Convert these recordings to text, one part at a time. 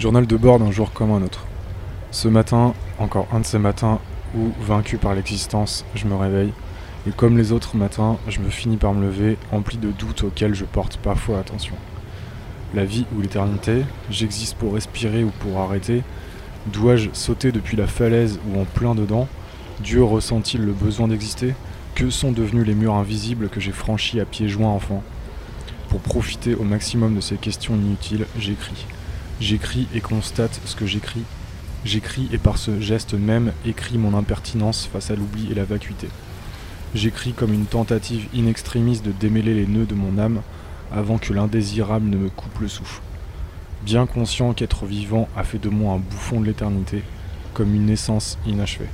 Journal de bord d'un jour comme un autre. Ce matin, encore un de ces matins où, vaincu par l'existence, je me réveille, et comme les autres matins, je me finis par me lever, empli de doutes auxquels je porte parfois attention. La vie ou l'éternité, j'existe pour respirer ou pour arrêter, dois-je sauter depuis la falaise ou en plein dedans? Dieu ressent-il le besoin d'exister? Que sont devenus les murs invisibles que j'ai franchis à pieds joints enfant? Pour profiter au maximum de ces questions inutiles, j'écris. J'écris et constate ce que j'écris. J'écris et par ce geste même écris mon impertinence face à l'oubli et la vacuité. J'écris comme une tentative inextrémiste de démêler les nœuds de mon âme avant que l'indésirable ne me coupe le souffle. Bien conscient qu'être vivant a fait de moi un bouffon de l'éternité, comme une naissance inachevée.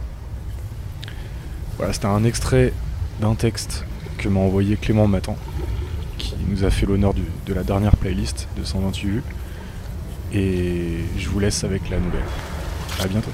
Voilà, c'était un extrait d'un texte que m'a envoyé Clément Matan, qui nous a fait l'honneur de la dernière playlist de 128 vues. Et je vous laisse avec la nouvelle. A bientôt.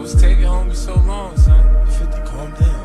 what's taking homie so long, son? 50, calm down.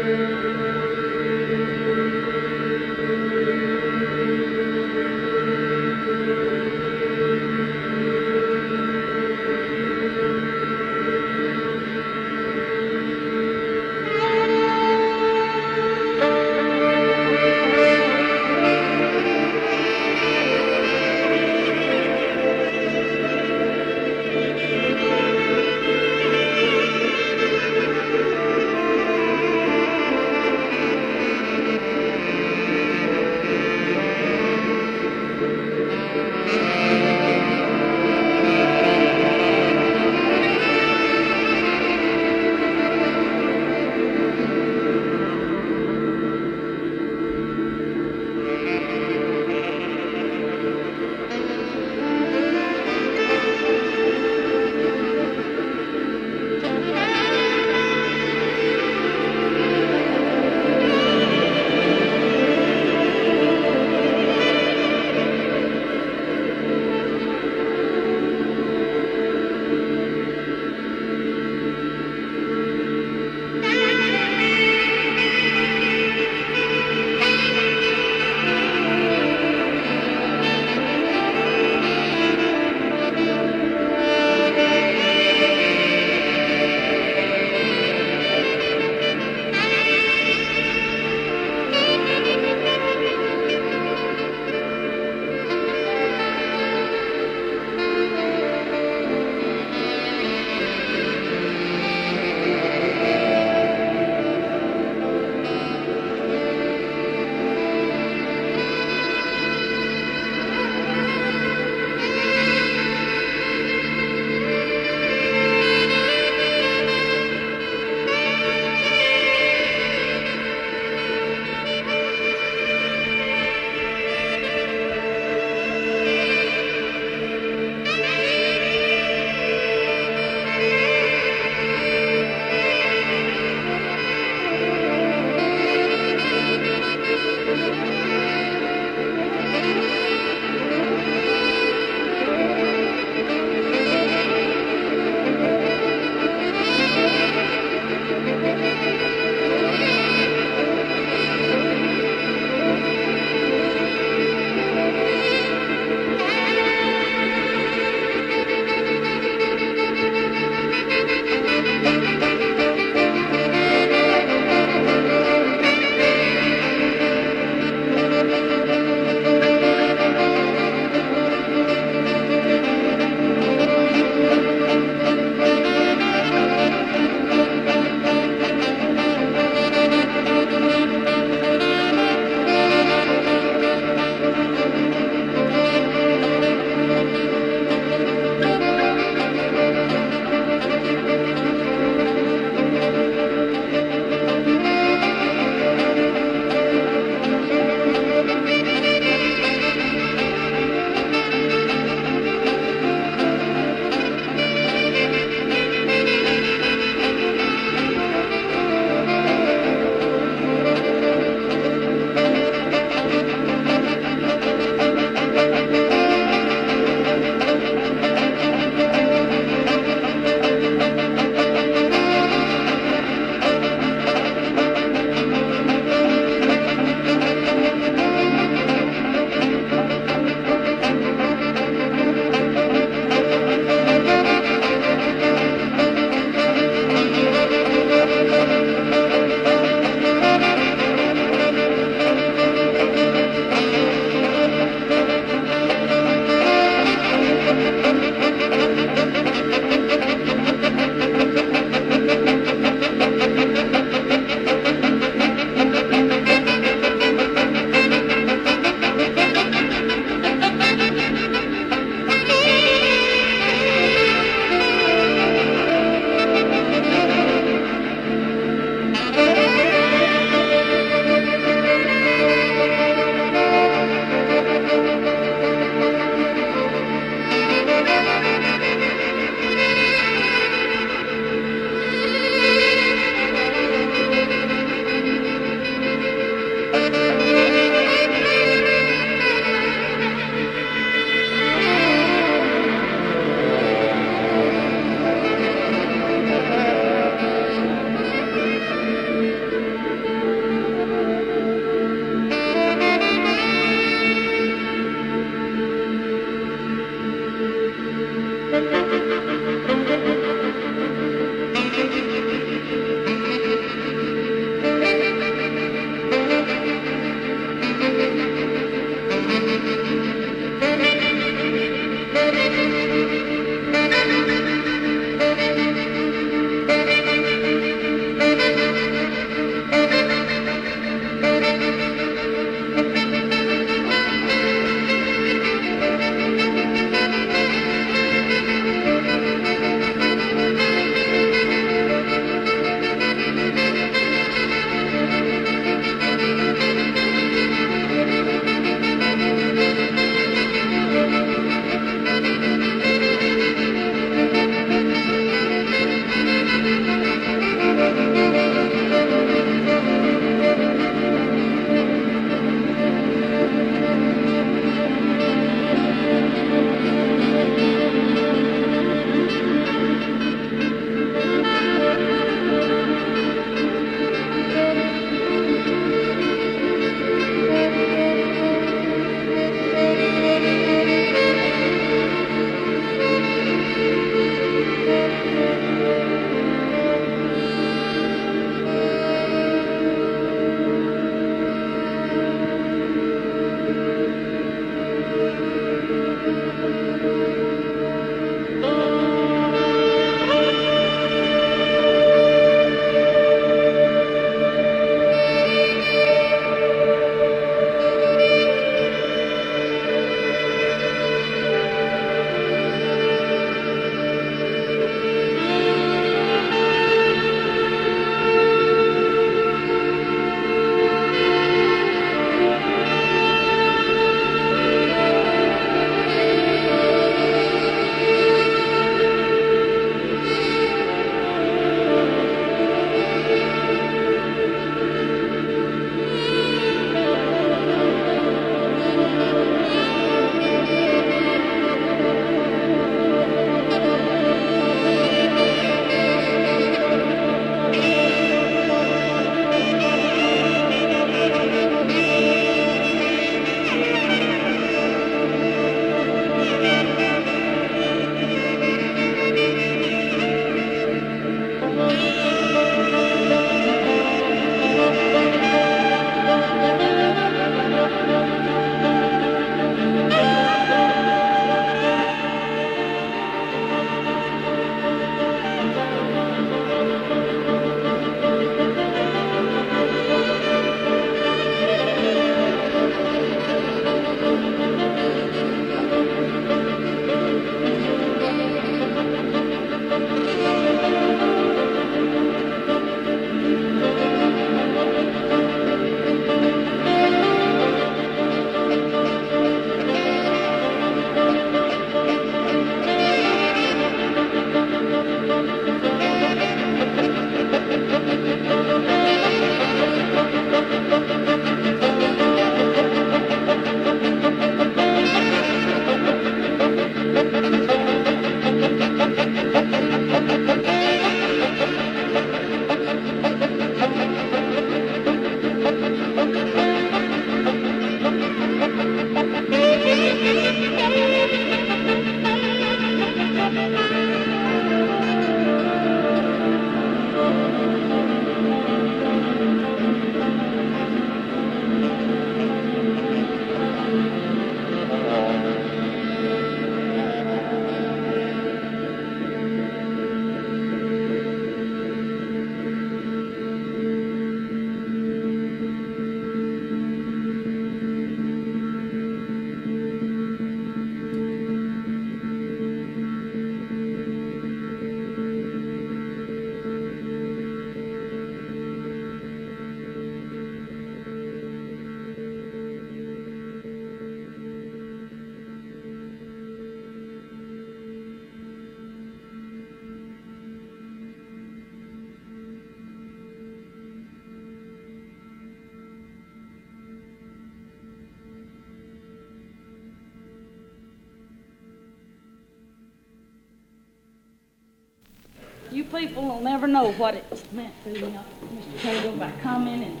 Know what it's meant to me, Mr. Cagle, by coming and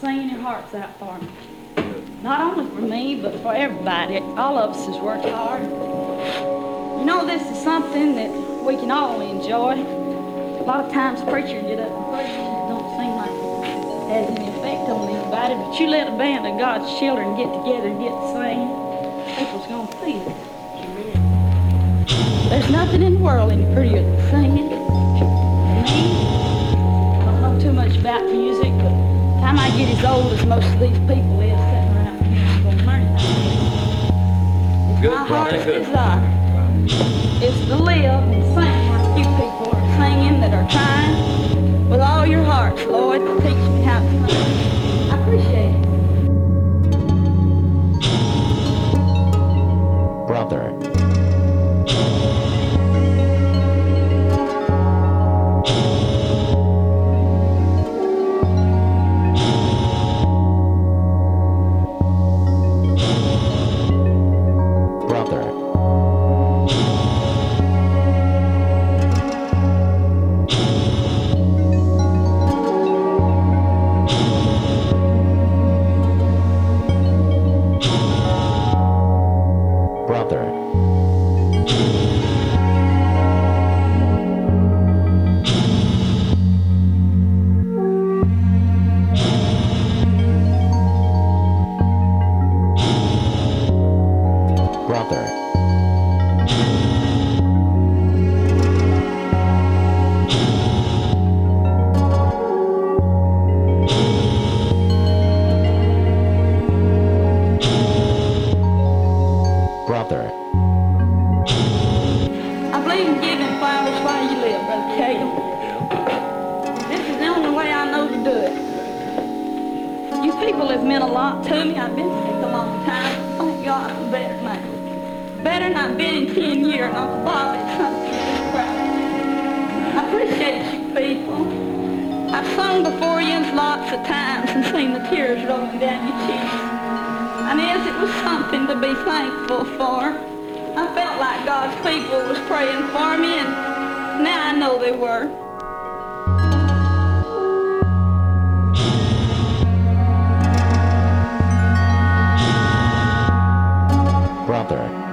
singing your hearts out for me. Not only for me, but for everybody. All of us has worked hard. You know, this is something that we can all enjoy. A lot of times preachers get up and preach it don't seem like it has any effect on anybody, but you let a band of God's children get together and get to sing, people's gonna feel it. There's nothing in the world any prettier than singing. Me, I don't know too much about music, but the time I get as old as most of these people is sitting around here, I'm gonna learn. It's Good, my heart's good. desire is to live and sing like you people are singing that are trying with all your hearts, oh, Lord, to teach me how to sing. I appreciate it. brother, brother, praying for me, and now I know they were. brother, brother,